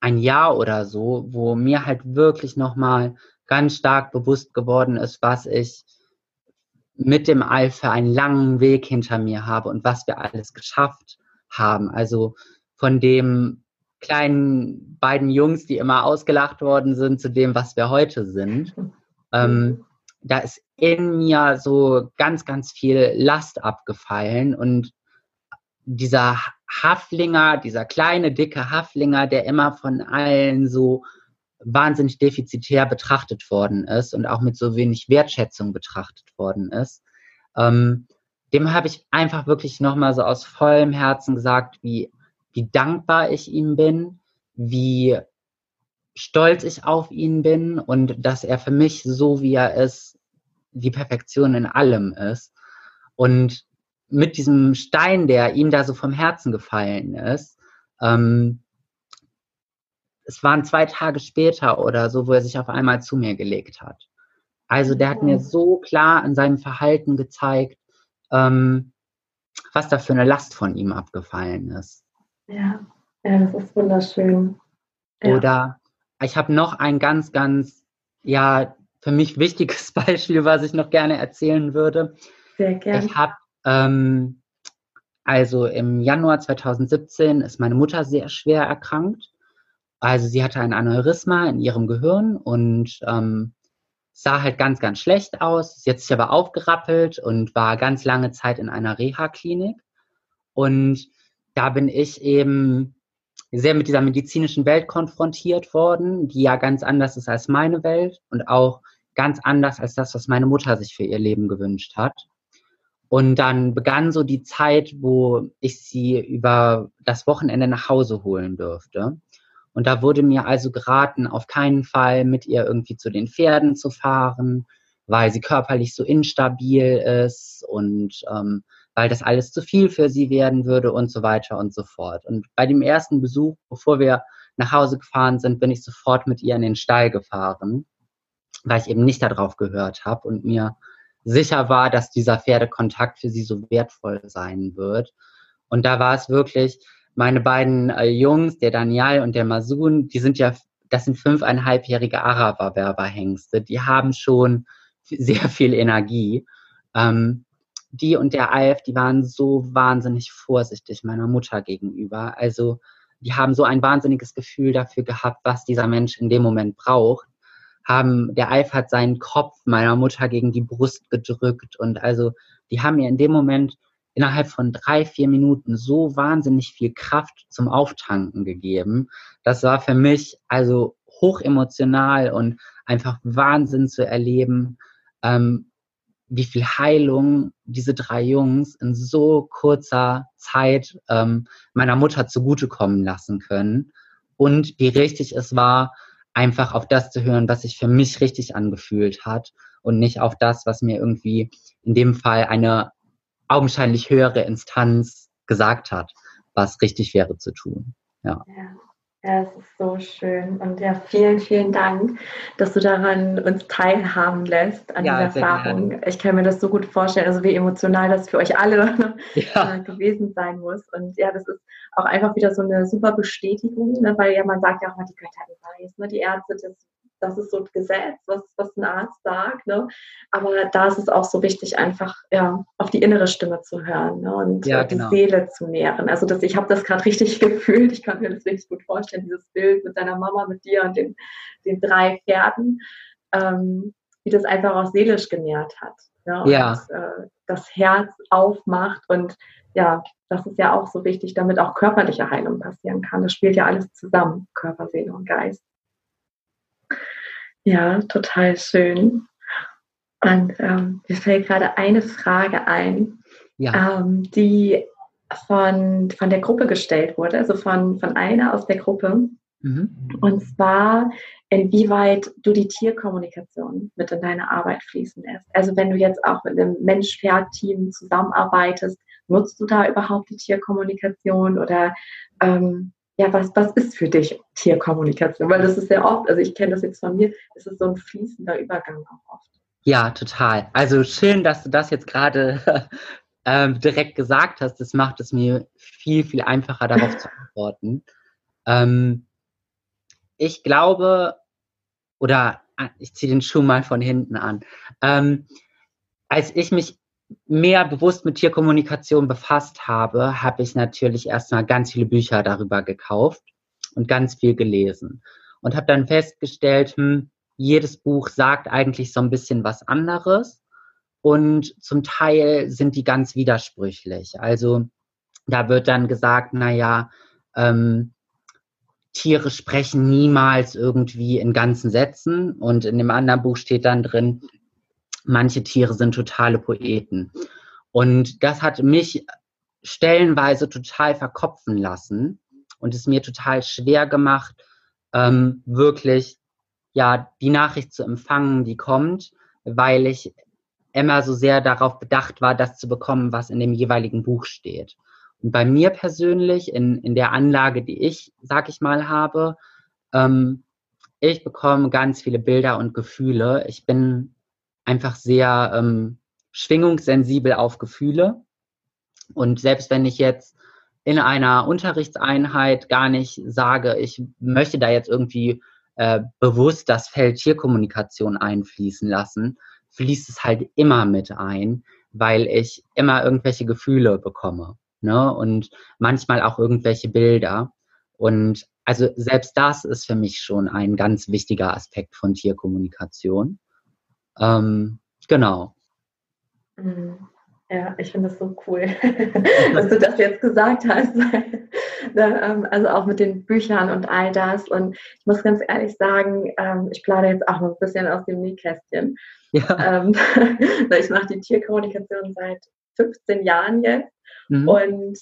ein Jahr oder so, wo mir halt wirklich nochmal ganz stark bewusst geworden ist, was ich mit dem Alf für einen langen Weg hinter mir habe und was wir alles geschafft haben. Also von dem kleinen beiden Jungs, die immer ausgelacht worden sind, zu dem, was wir heute sind. Ähm, da ist in mir so ganz, ganz viel Last abgefallen und dieser Haflinger, dieser kleine, dicke Haflinger, der immer von allen so wahnsinnig defizitär betrachtet worden ist und auch mit so wenig Wertschätzung betrachtet worden ist, ähm, dem habe ich einfach wirklich nochmal so aus vollem Herzen gesagt, wie wie dankbar ich ihm bin, wie stolz ich auf ihn bin und dass er für mich so wie er ist, die Perfektion in allem ist. Und mit diesem Stein, der ihm da so vom Herzen gefallen ist, ähm, es waren zwei Tage später oder so, wo er sich auf einmal zu mir gelegt hat. Also der hat mir so klar in seinem Verhalten gezeigt, ähm, was da für eine Last von ihm abgefallen ist. Ja, ja das ist wunderschön. Ja. Oder ich habe noch ein ganz, ganz, ja, für mich wichtiges Beispiel, was ich noch gerne erzählen würde. Sehr gerne. Ich habe, ähm, also im Januar 2017 ist meine Mutter sehr schwer erkrankt. Also sie hatte ein Aneurysma in ihrem Gehirn und ähm, sah halt ganz, ganz schlecht aus. Sie hat sich aber aufgerappelt und war ganz lange Zeit in einer Reha-Klinik. Und da bin ich eben sehr mit dieser medizinischen Welt konfrontiert worden, die ja ganz anders ist als meine Welt und auch ganz anders als das, was meine Mutter sich für ihr Leben gewünscht hat. Und dann begann so die Zeit, wo ich sie über das Wochenende nach Hause holen dürfte. Und da wurde mir also geraten, auf keinen Fall mit ihr irgendwie zu den Pferden zu fahren, weil sie körperlich so instabil ist und ähm, weil das alles zu viel für sie werden würde und so weiter und so fort. Und bei dem ersten Besuch, bevor wir nach Hause gefahren sind, bin ich sofort mit ihr in den Stall gefahren, weil ich eben nicht darauf gehört habe und mir sicher war, dass dieser Pferdekontakt für sie so wertvoll sein wird. Und da war es wirklich, meine beiden äh, Jungs, der Daniel und der Masun, die sind ja, das sind fünfeinhalbjährige Araber-Werberhengste, die haben schon sehr viel Energie. Ähm, die und der Alf, die waren so wahnsinnig vorsichtig meiner Mutter gegenüber. Also die haben so ein wahnsinniges Gefühl dafür gehabt, was dieser Mensch in dem Moment braucht. Haben, der Alf hat seinen Kopf meiner Mutter gegen die Brust gedrückt und also die haben mir in dem Moment innerhalb von drei, vier Minuten so wahnsinnig viel Kraft zum Auftanken gegeben. Das war für mich also hoch emotional und einfach Wahnsinn zu erleben, ähm, wie viel Heilung diese drei Jungs in so kurzer Zeit ähm, meiner Mutter zugutekommen lassen können und wie richtig es war, einfach auf das zu hören, was sich für mich richtig angefühlt hat und nicht auf das, was mir irgendwie in dem Fall eine augenscheinlich höhere Instanz gesagt hat, was richtig wäre zu tun. Ja. ja. Ja, es ist so schön. Und ja, vielen, vielen Dank, dass du daran uns teilhaben lässt, an ja, dieser Erfahrung. Gerne. Ich kann mir das so gut vorstellen, also wie emotional das für euch alle ja. gewesen sein muss. Und ja, das ist auch einfach wieder so eine super Bestätigung, ne? weil ja man sagt ja auch mal, die Götter weiß, ne? die Ärzte, das das ist so ein Gesetz, was, was ein Arzt sagt. Ne? Aber da ist es auch so wichtig, einfach ja, auf die innere Stimme zu hören ne? und ja, genau. die Seele zu nähren. Also das, ich habe das gerade richtig gefühlt. Ich kann mir das richtig gut vorstellen, dieses Bild mit deiner Mama, mit dir und den, den drei Pferden, ähm, wie das einfach auch seelisch genährt hat. Ne? Ja. Und, äh, das Herz aufmacht und ja, das ist ja auch so wichtig, damit auch körperliche Heilung passieren kann. Das spielt ja alles zusammen, Körper, Seele und Geist. Ja, total schön. Und ähm, mir fällt gerade eine Frage ein, ja. ähm, die von, von der Gruppe gestellt wurde, also von, von einer aus der Gruppe. Mhm. Und zwar, inwieweit du die Tierkommunikation mit in deine Arbeit fließen lässt. Also wenn du jetzt auch mit einem Mensch-Pferd-Team zusammenarbeitest, nutzt du da überhaupt die Tierkommunikation oder ähm, ja, was, was ist für dich Tierkommunikation? Weil das ist sehr oft, also ich kenne das jetzt von mir, es ist so ein fließender Übergang auch oft. Ja, total. Also schön, dass du das jetzt gerade ähm, direkt gesagt hast. Das macht es mir viel, viel einfacher, darauf zu antworten. Ähm, ich glaube, oder ah, ich ziehe den Schuh mal von hinten an. Ähm, als ich mich mehr bewusst mit Tierkommunikation befasst habe, habe ich natürlich erstmal ganz viele Bücher darüber gekauft und ganz viel gelesen. Und habe dann festgestellt, hm, jedes Buch sagt eigentlich so ein bisschen was anderes. Und zum Teil sind die ganz widersprüchlich. Also da wird dann gesagt, naja, ähm, Tiere sprechen niemals irgendwie in ganzen Sätzen. Und in dem anderen Buch steht dann drin, manche Tiere sind totale Poeten. Und das hat mich stellenweise total verkopfen lassen und es mir total schwer gemacht, ähm, wirklich ja die Nachricht zu empfangen, die kommt, weil ich immer so sehr darauf bedacht war, das zu bekommen, was in dem jeweiligen Buch steht. Und bei mir persönlich, in, in der Anlage, die ich, sag ich mal, habe, ähm, ich bekomme ganz viele Bilder und Gefühle. Ich bin einfach sehr ähm, schwingungssensibel auf Gefühle. Und selbst wenn ich jetzt in einer Unterrichtseinheit gar nicht sage, ich möchte da jetzt irgendwie äh, bewusst das Feld Tierkommunikation einfließen lassen, fließt es halt immer mit ein, weil ich immer irgendwelche Gefühle bekomme. Ne? Und manchmal auch irgendwelche Bilder. Und also selbst das ist für mich schon ein ganz wichtiger Aspekt von Tierkommunikation. Ähm, genau. Mhm. Ja, ich finde das so cool, dass du das jetzt gesagt hast. Ähm, also auch mit den Büchern und all das. Und ich muss ganz ehrlich sagen, ähm, ich plane jetzt auch noch ein bisschen aus dem Nähkästchen. Ja. Ähm, ich mache die Tierkommunikation seit 15 Jahren jetzt. Mhm. Und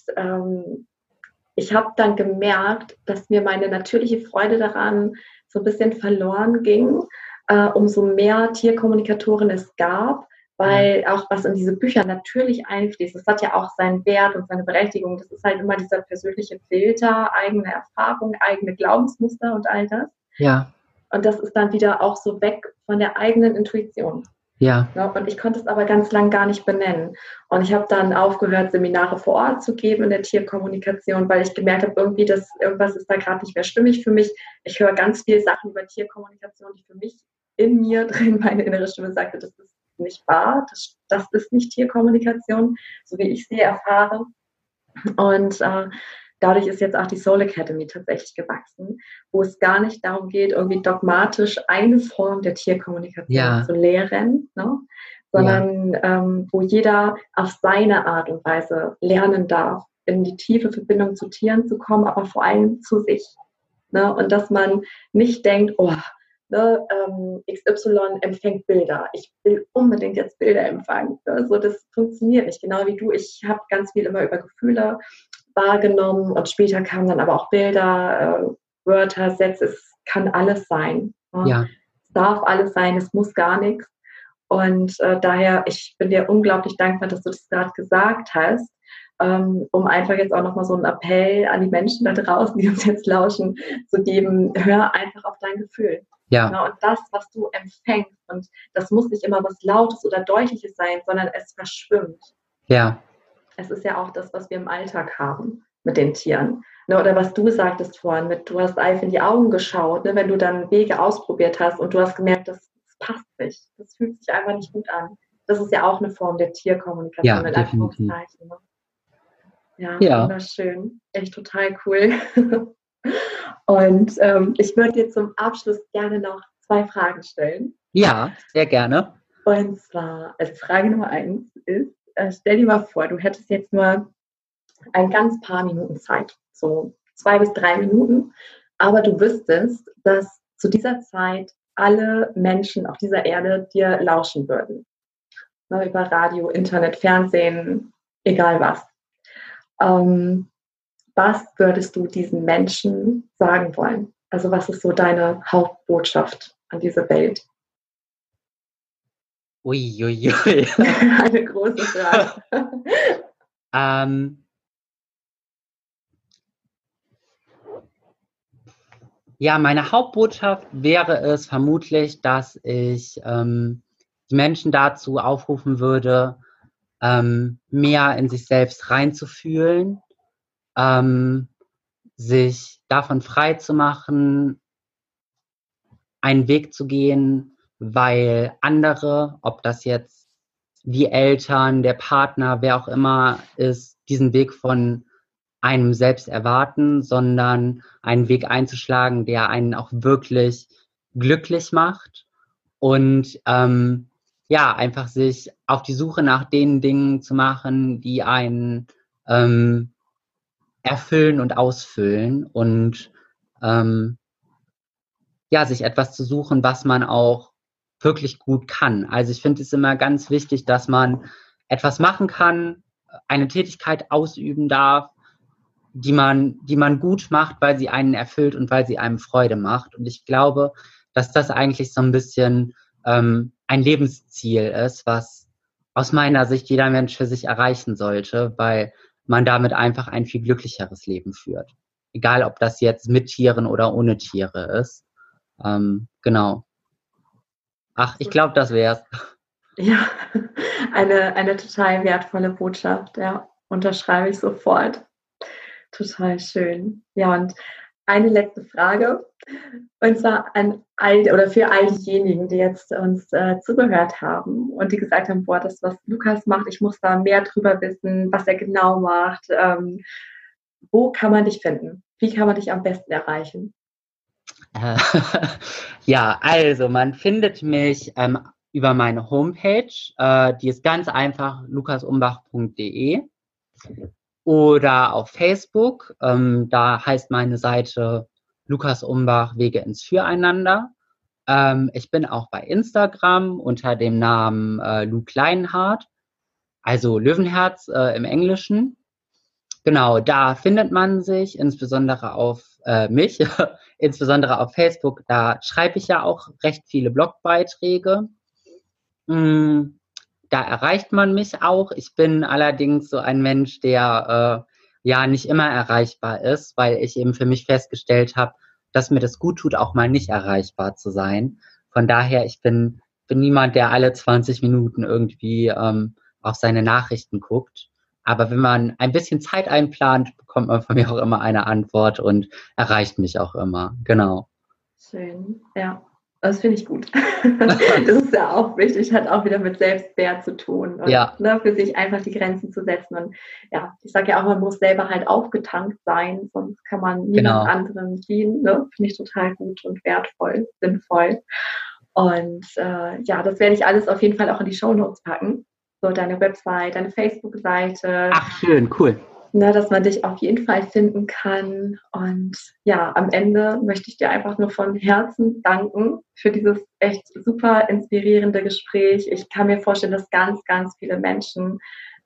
ich habe dann gemerkt, dass mir meine natürliche Freude daran so ein bisschen verloren ging äh, umso mehr Tierkommunikatoren es gab, weil auch was in diese Bücher natürlich einfließt, das hat ja auch seinen Wert und seine Berechtigung. Das ist halt immer dieser persönliche Filter, eigene Erfahrung, eigene Glaubensmuster und all das. Ja. Und das ist dann wieder auch so weg von der eigenen Intuition. Ja. ja. Und ich konnte es aber ganz lang gar nicht benennen. Und ich habe dann aufgehört, Seminare vor Ort zu geben in der Tierkommunikation, weil ich gemerkt habe, irgendwie, dass irgendwas ist da gerade nicht mehr stimmig für mich. Ich höre ganz viele Sachen über Tierkommunikation, die für mich in mir drin meine innere Stimme sagte, das ist nicht wahr, das, das ist nicht Tierkommunikation, so wie ich sie erfahre. Und äh, dadurch ist jetzt auch die Soul Academy tatsächlich gewachsen, wo es gar nicht darum geht, irgendwie dogmatisch eine Form der Tierkommunikation ja. zu lehren, ne? sondern ja. ähm, wo jeder auf seine Art und Weise lernen darf, in die tiefe Verbindung zu Tieren zu kommen, aber vor allem zu sich. Ne? Und dass man nicht denkt, oh, ne, ähm, XY empfängt Bilder. Ich will unbedingt jetzt Bilder empfangen. Also das funktioniert nicht. Genau wie du. Ich habe ganz viel immer über Gefühle wahrgenommen und später kamen dann aber auch Bilder, äh, Wörter, Sätze. Es kann alles sein. Ne? Ja. Es darf alles sein. Es muss gar nichts. Und äh, daher, ich bin dir unglaublich dankbar, dass du das gerade gesagt hast, ähm, um einfach jetzt auch nochmal so einen Appell an die Menschen da draußen, die uns jetzt lauschen, zu geben, hör einfach auf dein Gefühl. Ja. Genau, und das, was du empfängst, und das muss nicht immer was Lautes oder Deutliches sein, sondern es verschwimmt. Ja. Es ist ja auch das, was wir im Alltag haben mit den Tieren. Ne, oder was du sagtest vorhin, mit, du hast Eif in die Augen geschaut, ne, wenn du dann Wege ausprobiert hast und du hast gemerkt, das, das passt nicht. Das fühlt sich einfach nicht gut an. Das ist ja auch eine Form der Tierkommunikation ja, in Anführungszeichen. Ne? Ja, ja, wunderschön. Echt total cool. Und ähm, ich würde dir zum Abschluss gerne noch zwei Fragen stellen. Ja, sehr gerne. Und zwar, also Frage Nummer eins ist, äh, stell dir mal vor, du hättest jetzt nur ein ganz paar Minuten Zeit, so zwei bis drei Minuten, aber du wüsstest, dass zu dieser Zeit alle Menschen auf dieser Erde dir lauschen würden. Ne, über Radio, Internet, Fernsehen, egal was. Ähm, was würdest du diesen Menschen sagen wollen? Also was ist so deine Hauptbotschaft an diese Welt? Uiuiui. Ui, ui. Eine große Frage. ähm, ja, meine Hauptbotschaft wäre es vermutlich, dass ich ähm, die Menschen dazu aufrufen würde, ähm, mehr in sich selbst reinzufühlen, ähm, sich davon frei zu machen, einen Weg zu gehen, weil andere, ob das jetzt die Eltern, der Partner, wer auch immer ist, diesen Weg von einem selbst erwarten, sondern einen Weg einzuschlagen, der einen auch wirklich glücklich macht und ähm, ja, einfach sich auf die Suche nach den Dingen zu machen, die einen ähm, erfüllen und ausfüllen und ähm, ja, sich etwas zu suchen, was man auch wirklich gut kann. Also ich finde es immer ganz wichtig, dass man etwas machen kann, eine Tätigkeit ausüben darf, die man, die man gut macht, weil sie einen erfüllt und weil sie einem Freude macht. Und ich glaube, dass das eigentlich so ein bisschen ähm, ein Lebensziel ist, was aus meiner Sicht jeder Mensch für sich erreichen sollte, weil man damit einfach ein viel glücklicheres Leben führt. Egal, ob das jetzt mit Tieren oder ohne Tiere ist. Ähm, genau. Ach, ich glaube, das wär's. Ja, eine, eine total wertvolle Botschaft, ja. Unterschreibe ich sofort. Total schön. Ja, und eine letzte Frage. Und zwar an all oder für all diejenigen, die jetzt uns äh, zugehört haben und die gesagt haben, boah, das, was Lukas macht, ich muss da mehr drüber wissen, was er genau macht. Ähm, wo kann man dich finden? Wie kann man dich am besten erreichen? ja, also man findet mich ähm, über meine Homepage. Äh, die ist ganz einfach lukasumbach.de oder auf Facebook. Ähm, da heißt meine Seite Lukas Umbach Wege ins Füreinander. Ähm, ich bin auch bei Instagram unter dem Namen äh, Luke Leinhardt, also Löwenherz äh, im Englischen. Genau, da findet man sich, insbesondere auf äh, mich, insbesondere auf Facebook. Da schreibe ich ja auch recht viele Blogbeiträge. Mm, da erreicht man mich auch. Ich bin allerdings so ein Mensch, der äh, ja nicht immer erreichbar ist, weil ich eben für mich festgestellt habe, dass mir das gut tut, auch mal nicht erreichbar zu sein. Von daher, ich bin, bin niemand, der alle 20 Minuten irgendwie ähm, auf seine Nachrichten guckt. Aber wenn man ein bisschen Zeit einplant, bekommt man von mir auch immer eine Antwort und erreicht mich auch immer. Genau. Schön, ja. Das finde ich gut. das ist ja auch wichtig, hat auch wieder mit Selbstwert zu tun. Und, ja. Ne, für sich einfach die Grenzen zu setzen. Und ja, ich sage ja auch, man muss selber halt aufgetankt sein, sonst kann man niemand genau. anderem dienen. Ne? Finde ich total gut und wertvoll, sinnvoll. Und äh, ja, das werde ich alles auf jeden Fall auch in die Show Notes packen. So deine Website, deine Facebook-Seite. Ach, schön, cool. Ne, dass man dich auf jeden Fall finden kann. Und ja, am Ende möchte ich dir einfach nur von Herzen danken für dieses echt super inspirierende Gespräch. Ich kann mir vorstellen, dass ganz, ganz viele Menschen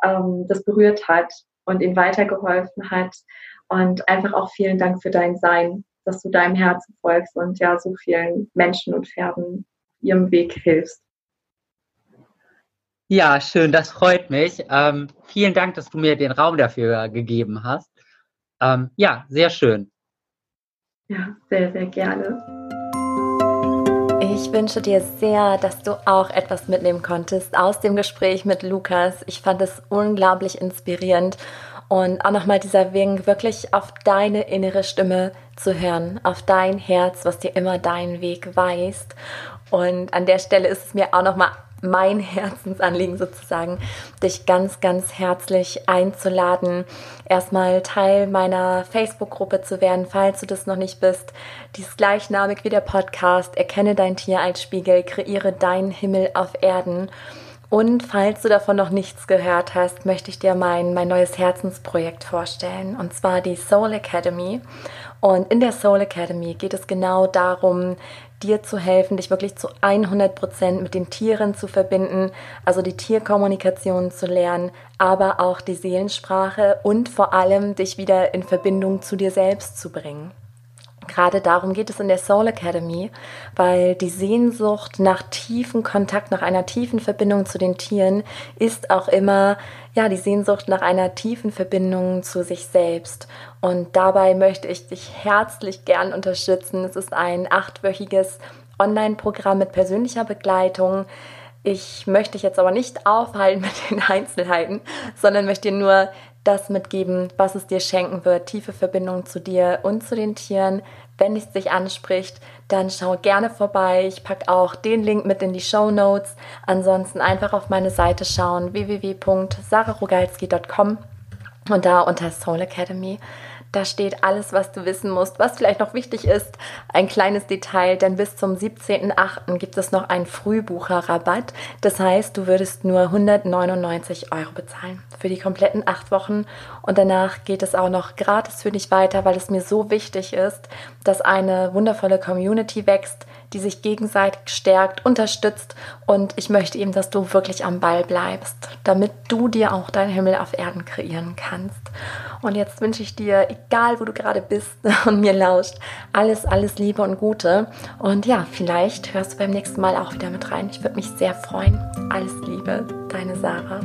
ähm, das berührt hat und ihnen weitergeholfen hat. Und einfach auch vielen Dank für dein Sein, dass du deinem Herzen folgst und ja so vielen Menschen und Pferden ihrem Weg hilfst. Ja, schön, das freut mich. Ähm, vielen Dank, dass du mir den Raum dafür gegeben hast. Ähm, ja, sehr schön. Ja, sehr, sehr gerne. Ich wünsche dir sehr, dass du auch etwas mitnehmen konntest aus dem Gespräch mit Lukas. Ich fand es unglaublich inspirierend und auch nochmal dieser Wink, wirklich auf deine innere Stimme zu hören, auf dein Herz, was dir immer deinen Weg weist. Und an der Stelle ist es mir auch nochmal mein Herzensanliegen sozusagen, dich ganz, ganz herzlich einzuladen, erstmal Teil meiner Facebook-Gruppe zu werden, falls du das noch nicht bist. Die ist gleichnamig wie der Podcast. Erkenne dein Tier als Spiegel, kreiere deinen Himmel auf Erden. Und falls du davon noch nichts gehört hast, möchte ich dir mein, mein neues Herzensprojekt vorstellen, und zwar die Soul Academy. Und in der Soul Academy geht es genau darum, dir zu helfen, dich wirklich zu 100 Prozent mit den Tieren zu verbinden, also die Tierkommunikation zu lernen, aber auch die Seelensprache und vor allem dich wieder in Verbindung zu dir selbst zu bringen. Gerade darum geht es in der Soul Academy, weil die Sehnsucht nach tiefen Kontakt, nach einer tiefen Verbindung zu den Tieren ist auch immer ja die Sehnsucht nach einer tiefen Verbindung zu sich selbst. Und dabei möchte ich dich herzlich gern unterstützen. Es ist ein achtwöchiges Online-Programm mit persönlicher Begleitung. Ich möchte dich jetzt aber nicht aufhalten mit den Einzelheiten, sondern möchte dir nur das mitgeben, was es dir schenken wird. Tiefe Verbindung zu dir und zu den Tieren. Wenn es dich anspricht, dann schau gerne vorbei. Ich packe auch den Link mit in die Show Notes. Ansonsten einfach auf meine Seite schauen www.sararogalski.com und da unter Soul Academy da steht alles, was du wissen musst. Was vielleicht noch wichtig ist, ein kleines Detail, denn bis zum 17.08. gibt es noch einen Frühbucherrabatt. Das heißt, du würdest nur 199 Euro bezahlen für die kompletten acht Wochen. Und danach geht es auch noch gratis für dich weiter, weil es mir so wichtig ist, dass eine wundervolle Community wächst, die sich gegenseitig stärkt, unterstützt. Und ich möchte eben, dass du wirklich am Ball bleibst, damit du dir auch deinen Himmel auf Erden kreieren kannst. Und jetzt wünsche ich dir, egal wo du gerade bist und mir lauscht, alles, alles Liebe und Gute. Und ja, vielleicht hörst du beim nächsten Mal auch wieder mit rein. Ich würde mich sehr freuen. Alles Liebe, deine Sarah.